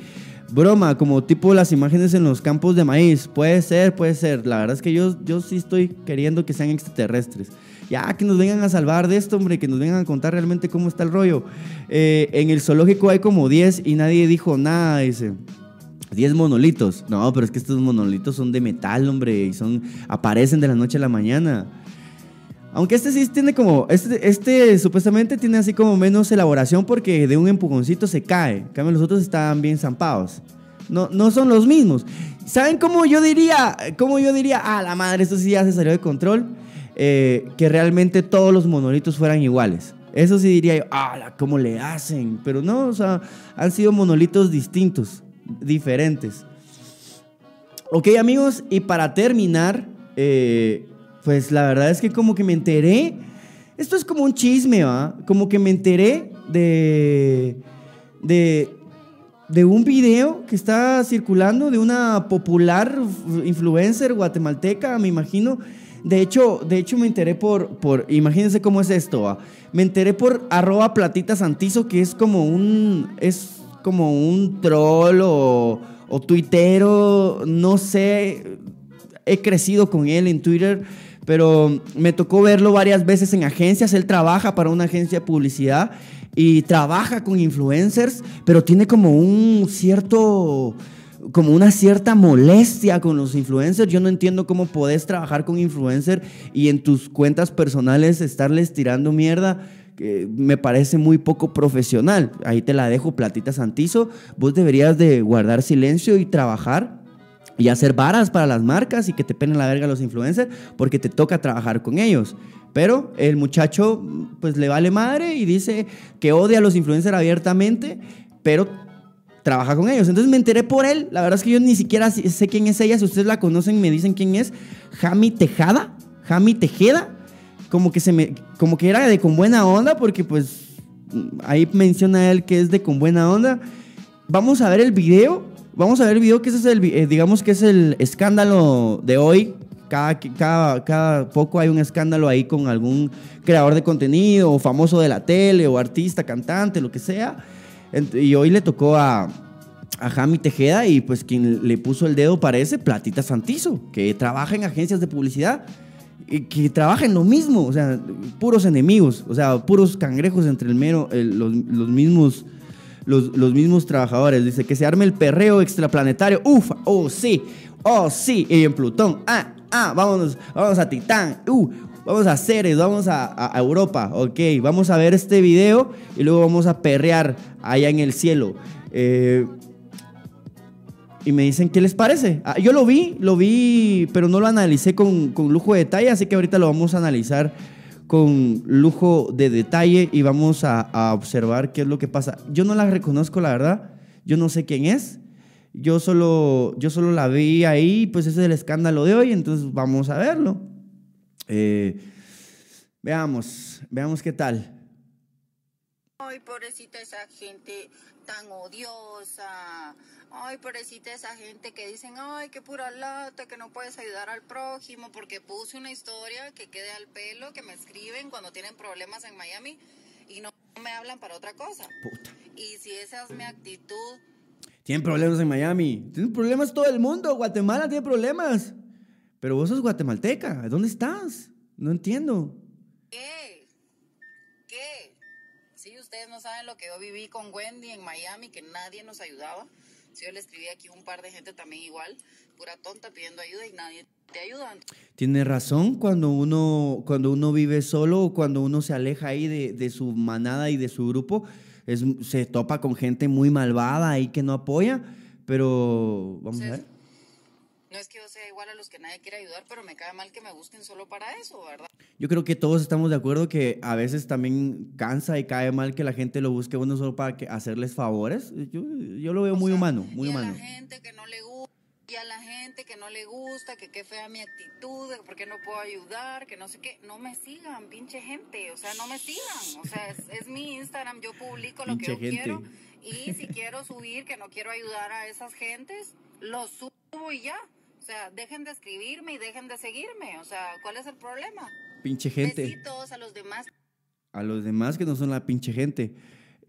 S1: Broma, como tipo las imágenes en los campos de maíz. Puede ser, puede ser. La verdad es que yo, yo sí estoy queriendo que sean extraterrestres. Ya, que nos vengan a salvar de esto, hombre, que nos vengan a contar realmente cómo está el rollo. Eh, en el zoológico hay como 10 y nadie dijo nada, dice. 10 monolitos. No, pero es que estos monolitos son de metal, hombre, y son aparecen de la noche a la mañana. Aunque este sí tiene como, este, este supuestamente tiene así como menos elaboración porque de un empujoncito se cae. En cambio los otros están bien zampados. No, no son los mismos. ¿Saben cómo yo diría? ¿Cómo yo diría? Ah, la madre, esto sí ya se salió de control. Eh, que realmente todos los monolitos fueran iguales. Eso sí diría yo, ah, ¿cómo le hacen? Pero no, o sea, han sido monolitos distintos, diferentes. Ok, amigos, y para terminar, eh, pues la verdad es que como que me enteré, esto es como un chisme, ¿va? Como que me enteré de, de, de un video que está circulando de una popular influencer guatemalteca, me imagino. De hecho, de hecho me enteré por, por, imagínense cómo es esto, me enteré por arroba platita santizo, que es como un, es como un troll o, o tuitero, no sé, he crecido con él en Twitter pero me tocó verlo varias veces en agencias. Él trabaja para una agencia de publicidad y trabaja con influencers, pero tiene como un cierto como una cierta molestia con los influencers. Yo no entiendo cómo podés trabajar con influencers y en tus cuentas personales estarles tirando mierda. me parece muy poco profesional. Ahí te la dejo, platita santizo. Vos deberías de guardar silencio y trabajar y hacer varas para las marcas y que te penen la verga los influencers porque te toca trabajar con ellos. Pero el muchacho pues le vale madre y dice que odia a los influencers abiertamente, pero trabaja con ellos. Entonces me enteré por él. La verdad es que yo ni siquiera sé quién es ella. Si ustedes la conocen, me dicen quién es. Jami Tejada. Jami Tejeda. Como que, se me, como que era de con buena onda porque pues ahí menciona él que es de con buena onda. Vamos a ver el video Vamos a ver el video, que es el, eh, digamos que es el escándalo de hoy. Cada, cada, cada poco hay un escándalo ahí con algún creador de contenido o famoso de la tele o artista, cantante, lo que sea. Y hoy le tocó a, a Jami Tejeda y pues quien le puso el dedo parece Platita Santizo, que trabaja en agencias de publicidad y que trabaja en lo mismo, o sea, puros enemigos, o sea, puros cangrejos entre el mero, los, los mismos los, mismos trabajadores. Dice que se arme el perreo extraplanetario. Uf, oh sí, oh sí. Y en Plutón, ah, ah, vámonos, vamos a Titán. Uh, vamos a Ceres, vamos a, Europa. Ok, vamos a ver este video y luego vamos a perrear allá en el cielo. Eh, y me dicen, ¿qué les parece? Ah, yo lo vi, lo vi, pero no lo analicé con, lujo de detalle, así que ahorita lo vamos a analizar con lujo de detalle y vamos a, observar qué es lo que pasa. Yo no la reconozco, la verdad. Yo no sé quién es. Yo solo, yo solo la vi ahí, pues ese es el escándalo de hoy, entonces vamos a verlo. Eh, veamos, veamos qué tal.
S2: Ay, pobrecita esa gente tan odiosa. Ay, pobrecita esa gente que dicen, ay, qué pura lata, que no puedes ayudar al prójimo porque puse una historia que quede al pelo, que me escriben cuando tienen problemas en Miami y no me hablan para otra cosa. Y si esa es mi actitud...
S1: Tienen problemas en Miami. Tienen problemas todo el mundo. Guatemala tiene problemas. Pero vos sos guatemalteca. ¿Dónde estás? No entiendo.
S2: ¿Qué? ¿Qué? Sí, ustedes no saben lo que yo viví con Wendy en Miami, que nadie nos ayudaba Si yo le escribí aquí un par de gente también igual, pura tonta pidiendo ayuda y nadie te ayuda.
S1: Tiene razón cuando uno, cuando uno vive solo o cuando uno se aleja ahí de, de su manada y de su grupo, es, se topa con gente muy malvada ahí que no apoya, pero vamos a ver.
S2: No es que yo sea igual a los que nadie quiere ayudar, pero me cae mal que me busquen solo para eso, ¿verdad?
S1: Yo creo que todos estamos de acuerdo que a veces también cansa y cae mal que la gente lo busque uno solo para que, hacerles favores. Yo, yo lo veo
S2: O
S1: muy
S2: sea,
S1: humano, muy
S2: y
S1: humano.
S2: A la gente que no le gusta, y a la gente que no le gusta, que qué fea mi actitud, que por qué no puedo ayudar, que no sé qué, no me sigan, pinche gente, o sea, no me sigan, o sea, es, es mi Instagram, yo publico lo que
S1: Pinche
S2: yo
S1: gente.
S2: quiero y si quiero subir, que no quiero ayudar a esas gentes, lo subo y ya. O sea, dejen de escribirme y dejen de seguirme. O sea, ¿cuál es el problema?
S1: Pinche gente.
S2: Besitos a los demás.
S1: A los demás que no son la pinche gente.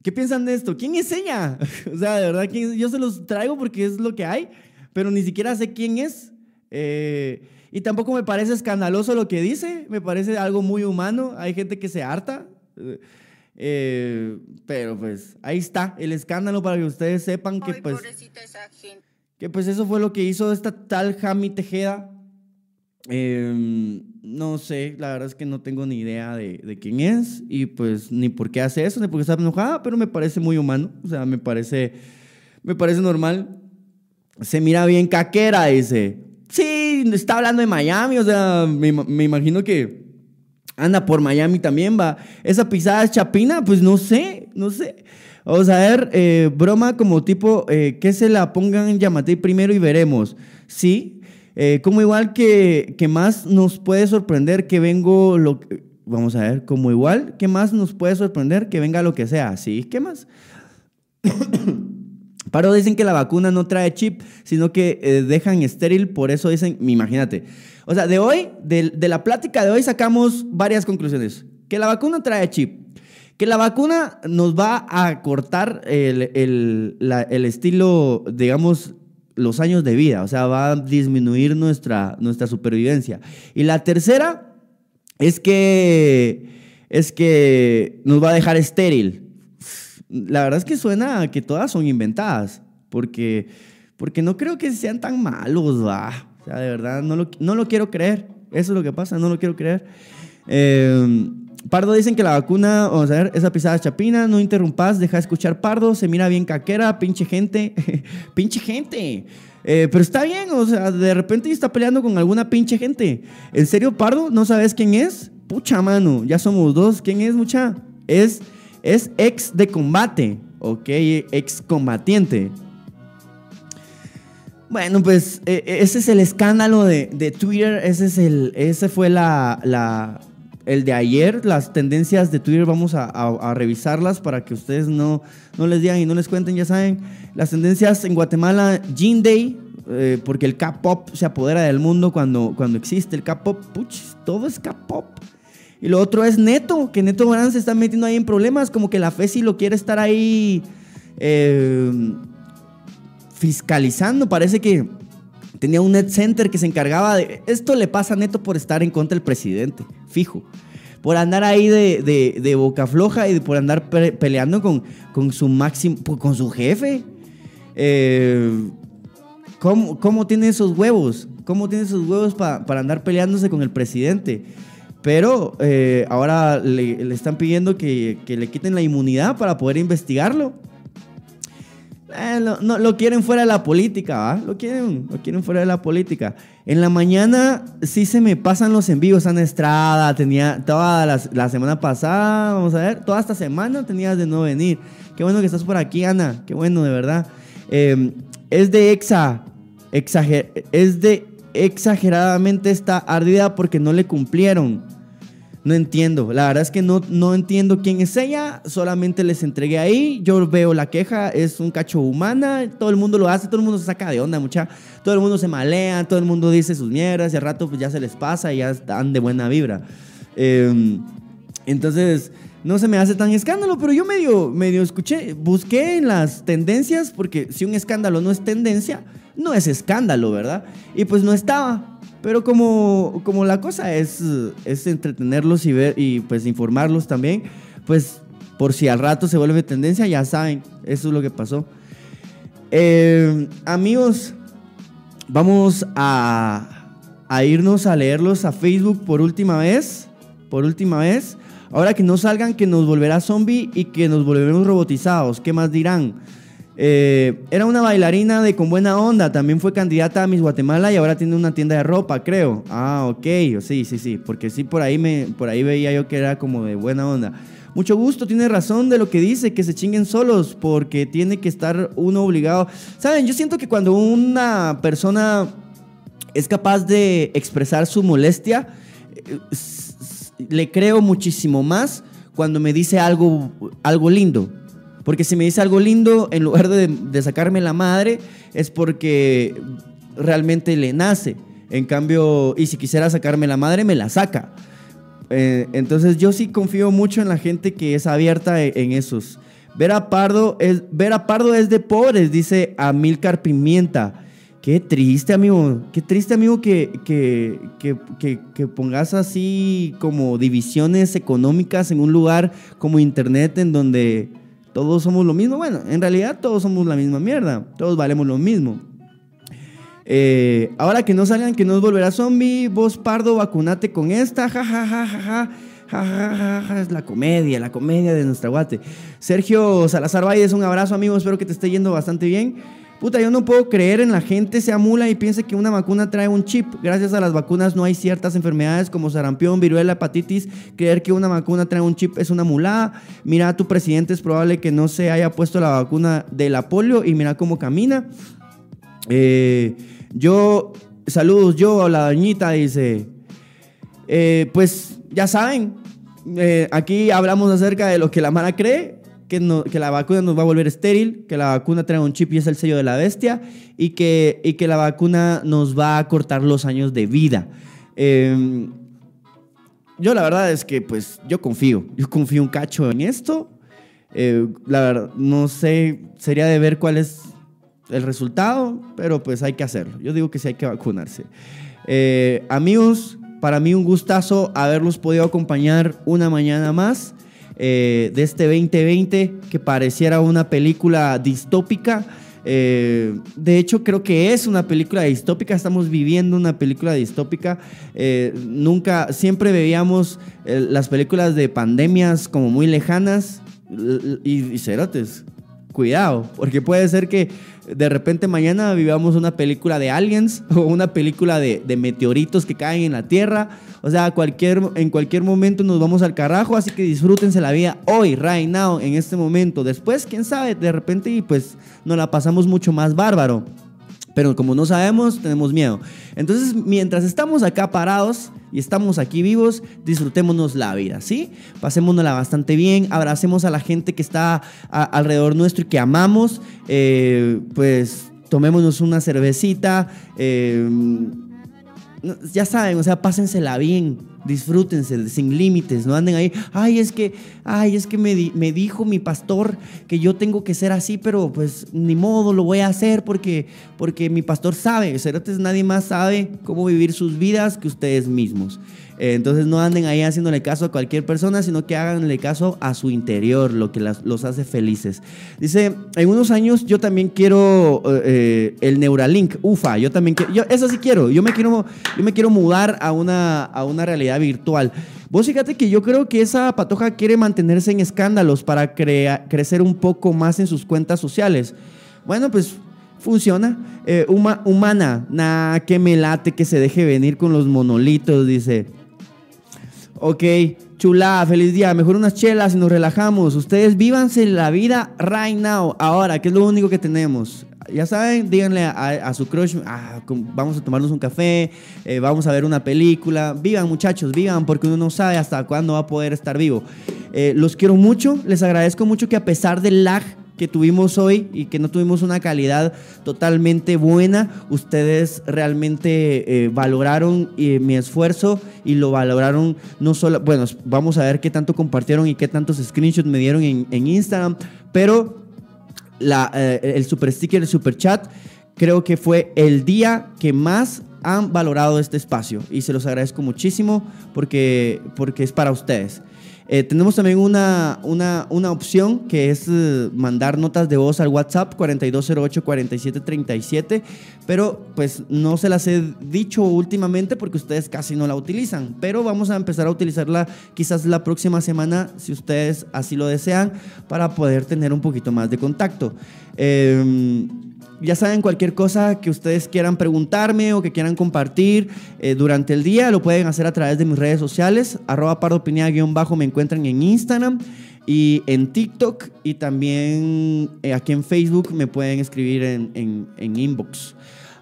S1: ¿Qué piensan de esto? ¿Quién es ella? o sea, de verdad, ¿quién yo se los traigo porque es lo que hay, pero ni siquiera sé quién es. Eh, y tampoco me parece escandaloso lo que dice, me parece algo muy humano. Hay gente que se harta. eh, eh, pero pues ahí está el escándalo para que ustedes sepan que
S2: Ay,
S1: pues,
S2: pobrecita esa gente.
S1: Que pues eso fue lo que hizo esta tal Jami Tejeda. Eh, no sé, la verdad es que no tengo ni idea de, de quién es y pues ni por qué hace eso, ni por qué está enojada, pero me parece muy humano, o sea, me parece, me parece normal. Se mira bien caquera, dice. Sí, está hablando de Miami, o sea, me, me imagino que anda por Miami también, va. Esa pisada es chapina, pues no sé, no sé. Vamos a ver, eh, broma como tipo, eh, que se la pongan en primero y veremos. Sí, eh, como igual que, que más nos puede sorprender que vengo lo Vamos a ver, como igual que más nos puede sorprender que venga lo que sea. Sí, ¿qué más? Paro dicen que la vacuna no trae chip, sino que eh, dejan estéril, por eso dicen, imagínate. O sea, de hoy, de, de la plática de hoy sacamos varias conclusiones. Que la vacuna trae chip, que la vacuna nos va a cortar el, el- el estilo, digamos, los años de vida, o sea, va a disminuir nuestra, nuestra supervivencia. Y la tercera es que, es que nos va a dejar estéril la verdad es que suena que todas son inventadas, porque, porque no creo que sean tan malos, va. O sea, de verdad, no lo, no lo quiero creer. Eso es lo que pasa, no lo quiero creer. Eh, Pardo dicen que la vacuna, vamos a ver, esa pisada chapina, no interrumpas, deja de escuchar Pardo, se mira bien caquera, pinche gente, pinche gente. Eh, pero está bien, o sea, de repente está peleando con alguna pinche gente. ¿En serio, Pardo? ¿No sabes quién es? Pucha mano, ya somos dos. ¿Quién es, mucha? Es, es ex de combate, ok, ex combatiente. Bueno, pues eh, ese es el escándalo de, de Twitter, ese, es el, ese fue la, la- el de ayer, las tendencias de Twitter, vamos a, revisarlas para que ustedes no, no les digan y no les cuenten, ya saben, las tendencias en Guatemala, Jean Day, eh, porque el K-Pop se apodera del mundo cuando, cuando existe el K-Pop, puch, todo es K-Pop. Y lo otro es Neto, que Neto Morán se está metiendo ahí en problemas, como que la FESI lo quiere estar ahí... eh, fiscalizando. Parece que tenía un net center que se encargaba de... Esto le pasa a Neto por estar en contra del presidente, fijo. Por andar ahí de, de- boca floja y por andar pe- peleando con, con su máximo, con su jefe. Eh, ¿cómo, cómo tiene esos huevos? ¿Cómo tiene esos huevos pa- para andar peleándose con el presidente? Pero eh, ahora le, le están pidiendo que, que le quiten la inmunidad para poder investigarlo. Eh, lo, no, lo quieren fuera de la política, ¿va? Lo quieren, lo quieren fuera de la política. En la mañana sí se me pasan los envíos. Ana Estrada tenía toda la, semana pasada, vamos a ver, toda esta semana tenías de no venir. Qué bueno que estás por aquí, Ana. Qué bueno, de verdad. Eh, es de exa, exager, es de exageradamente está ardida porque no le cumplieron. No entiendo, la verdad es que no, no entiendo quién es ella, solamente les entregué ahí, yo veo la queja, es un cacho humana, todo el mundo lo hace, todo el mundo se saca de onda, mucha, todo el mundo se malea, todo el mundo dice sus mierdas. Y al rato pues ya se les pasa y ya están de buena vibra. Eh, entonces, no se me hace tan escándalo, pero yo medio, medio escuché, busqué en las tendencias, porque si un escándalo no es tendencia, no es escándalo, ¿verdad? Y pues no estaba. Pero como, como la cosa es, es entretenerlos y ver y pues informarlos también, pues por si al rato se vuelve tendencia, ya saben, eso es lo que pasó. Eh, amigos, vamos a, a irnos a leerlos a Facebook por última vez. Por última vez. Ahora que no salgan, que nos volverá zombie y que nos volveremos robotizados. ¿Qué más dirán? Eh, era una bailarina de con buena onda, también fue candidata a Miss Guatemala y ahora tiene una tienda de ropa, creo. Ah, ok, sí, sí, sí, porque sí, por ahí, me, por ahí veía yo que era como de buena onda. Mucho gusto, tiene razón de lo que dice, que se chinguen solos, porque tiene que estar uno obligado. Saben, yo siento que cuando una persona es capaz de expresar su molestia, eh, le creo muchísimo más cuando me dice algo, algo lindo. Porque si me dice algo lindo, en lugar de, sacarme la madre, es porque realmente le nace. En cambio, y si quisiera sacarme la madre, me la saca. Eh, entonces yo sí confío mucho en la gente que es abierta e, en, esos. Ver a Pardo es, ver a Pardo es de pobres, dice Amilcar Pimienta. Qué triste, amigo. Qué triste, amigo, que, que, que, pongas así como divisiones económicas en un lugar como Internet en donde todos somos lo mismo. Bueno, en realidad todos somos la misma mierda. Todos valemos lo mismo. Eh, ahora que no salgan, que nos volverá zombie. Vos, pardo, vacunate con esta. Ja, ja, ja, ja, ja. Ja, ja, ja, es la comedia, la comedia de nuestra guate. Sergio Salazar Valles, un abrazo, amigo. Espero que te esté yendo bastante bien. Puta, yo no puedo creer en la gente se amula y piense que una vacuna trae un chip. Gracias a las vacunas no hay ciertas enfermedades como sarampión, viruela, hepatitis. Creer que una vacuna trae un chip es una mulada. Mira, tu presidente es probable que no se haya puesto la vacuna de la polio y mira cómo camina. Eh, yo, saludos, yo, la doñita dice, eh, pues ya saben, eh, aquí hablamos acerca de lo que la mala cree que, la vacuna nos va a volver estéril, que la vacuna trae un chip y es el sello de la bestia, y que, y que la vacuna nos va a cortar los años de vida. Em, yo la verdad es que pues yo confío, yo confío un cacho en esto. Eh, la verdad, no sé, sería de ver cuál es el resultado, pero pues hay que hacerlo. Yo digo que sí hay que vacunarse. Eh, amigos, para mí un gustazo haberlos podido acompañar una mañana más. Eh, de este 2020 que pareciera una película distópica. Eh, de hecho, creo que es una película distópica. Estamos viviendo una película distópica. Eh, nunca, siempre veíamos las películas de pandemias como muy lejanas y, y cerotes. Cuidado, porque puede ser que de repente mañana vivamos una película de aliens o una película de, meteoritos que caen en la Tierra. O sea, en cualquier momento nos vamos al carajo, así que disfrútense la vida hoy, right now, en este momento. Después, quién sabe, de repente y pues nos la pasamos mucho más bárbaro. Pero como no sabemos, tenemos miedo. Entonces, mientras estamos acá parados y estamos aquí vivos, disfrutémonos la vida, ¿sí? Pasémonosla bastante bien, abracemos a la gente que está alrededor nuestro y que amamos, eh, pues tomémonos una cervecita, eh, ya saben, o sea, pásensela bien, disfrútense, sin límites, no anden ahí, ay, es que, ay, es que me, me, dijo mi pastor que yo tengo que ser así, pero pues ni modo, lo voy a hacer porque, porque mi pastor sabe, o nadie más sabe cómo vivir sus vidas que ustedes mismos. Eh, entonces no anden ahí haciéndole caso a cualquier persona, sino que háganle caso a su interior, lo que los hace felices. Dice, en unos años yo también quiero eh, eh, el Neuralink, ufa, yo también quiero, eso sí quiero, yo me quiero, yo me quiero mudar a una, a una realidad virtual. Vos fíjate que yo creo que esa patoja quiere mantenerse en escándalos para crecer un poco más en sus cuentas sociales. Bueno, pues funciona. humana, nada que me late que se deje venir con los monolitos, dice. Ok, chula, feliz día. Mejor unas chelas y nos relajamos. Ustedes vívanse la vida right now, ahora, que es lo único que tenemos. Ya saben, díganle a, su crush, ah, vamos a tomarnos un café, eh, vamos a ver una película. Vivan muchachos, vivan, porque uno no sabe hasta cuándo va a poder estar vivo. Eh, los quiero mucho, les agradezco mucho que a pesar del lag que tuvimos hoy y que no tuvimos una calidad totalmente buena, ustedes realmente eh, valoraron eh, mi esfuerzo y lo valoraron no solo, bueno, vamos a ver qué tanto compartieron y qué tantos screenshots me dieron en, Instagram, pero eh, el super sticker, el super chat, creo que fue el día que más han valorado este espacio y se los agradezco muchísimo porque, porque es para ustedes. Eh, tenemos también una, una, una opción que es eh, mandar notas de voz al WhatsApp 4208-4737, pero pues no se las he dicho últimamente porque ustedes casi no la utilizan, pero vamos a empezar a utilizarla quizás la próxima semana si ustedes así lo desean para poder tener un poquito más de contacto. Eh, ya saben, cualquier cosa que ustedes quieran preguntarme o que quieran compartir eh, durante el día, lo pueden hacer a través de mis redes sociales. Arroba pardopinea-bajo me encuentran en Instagram y en TikTok y también eh, aquí en Facebook me pueden escribir en, en, inbox.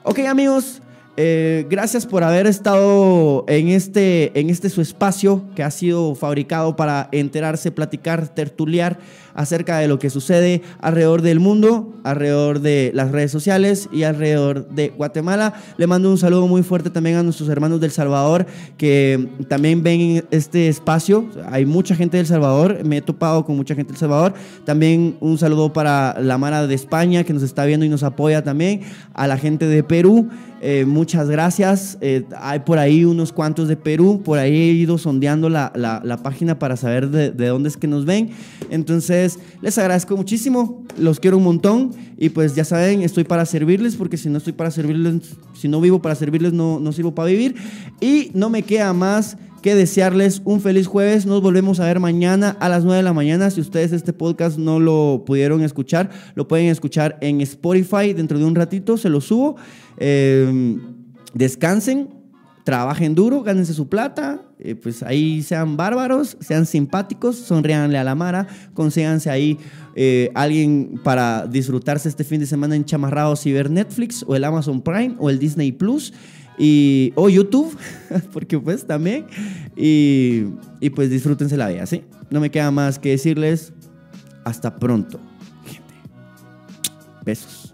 S1: Ok amigos, eh, gracias por haber estado en este, en este su espacio que ha sido fabricado para enterarse, platicar, tertuliar acerca de lo que sucede alrededor del mundo, alrededor de las redes sociales y alrededor de Guatemala. Le mando un saludo muy fuerte también a nuestros hermanos del Salvador que también ven este espacio. Hay mucha gente del Salvador, me he topado con mucha gente del Salvador. También un saludo para la Mara de España que nos está viendo y nos apoya también, a la gente de Perú. Eh, muchas gracias. Eh, hay por ahí unos cuantos de Perú. Por ahí he ido sondeando la, la, página para saber de, de, dónde es que nos ven. Entonces, les agradezco muchísimo, los quiero un montón y pues ya saben, estoy para servirles porque si no estoy para servirles, si no vivo para servirles, no, no sirvo para vivir. Y no me queda más que desearles un feliz jueves. Nos volvemos a ver mañana a las 9 de la mañana. Si ustedes este podcast no lo pudieron escuchar, lo pueden escuchar en Spotify dentro de un ratito, se lo subo. Eh, descansen, trabajen duro, gánense su plata, eh, pues ahí sean bárbaros, sean simpáticos, sonríanle a la Mara, consíganse ahí eh, alguien para disfrutarse este fin de semana en chamarrado si ver Netflix o el Amazon Prime o el Disney Plus y, o YouTube, porque pues también, y, y pues disfrútense la vida, ¿sí? No me queda más que decirles hasta pronto, gente. Besos.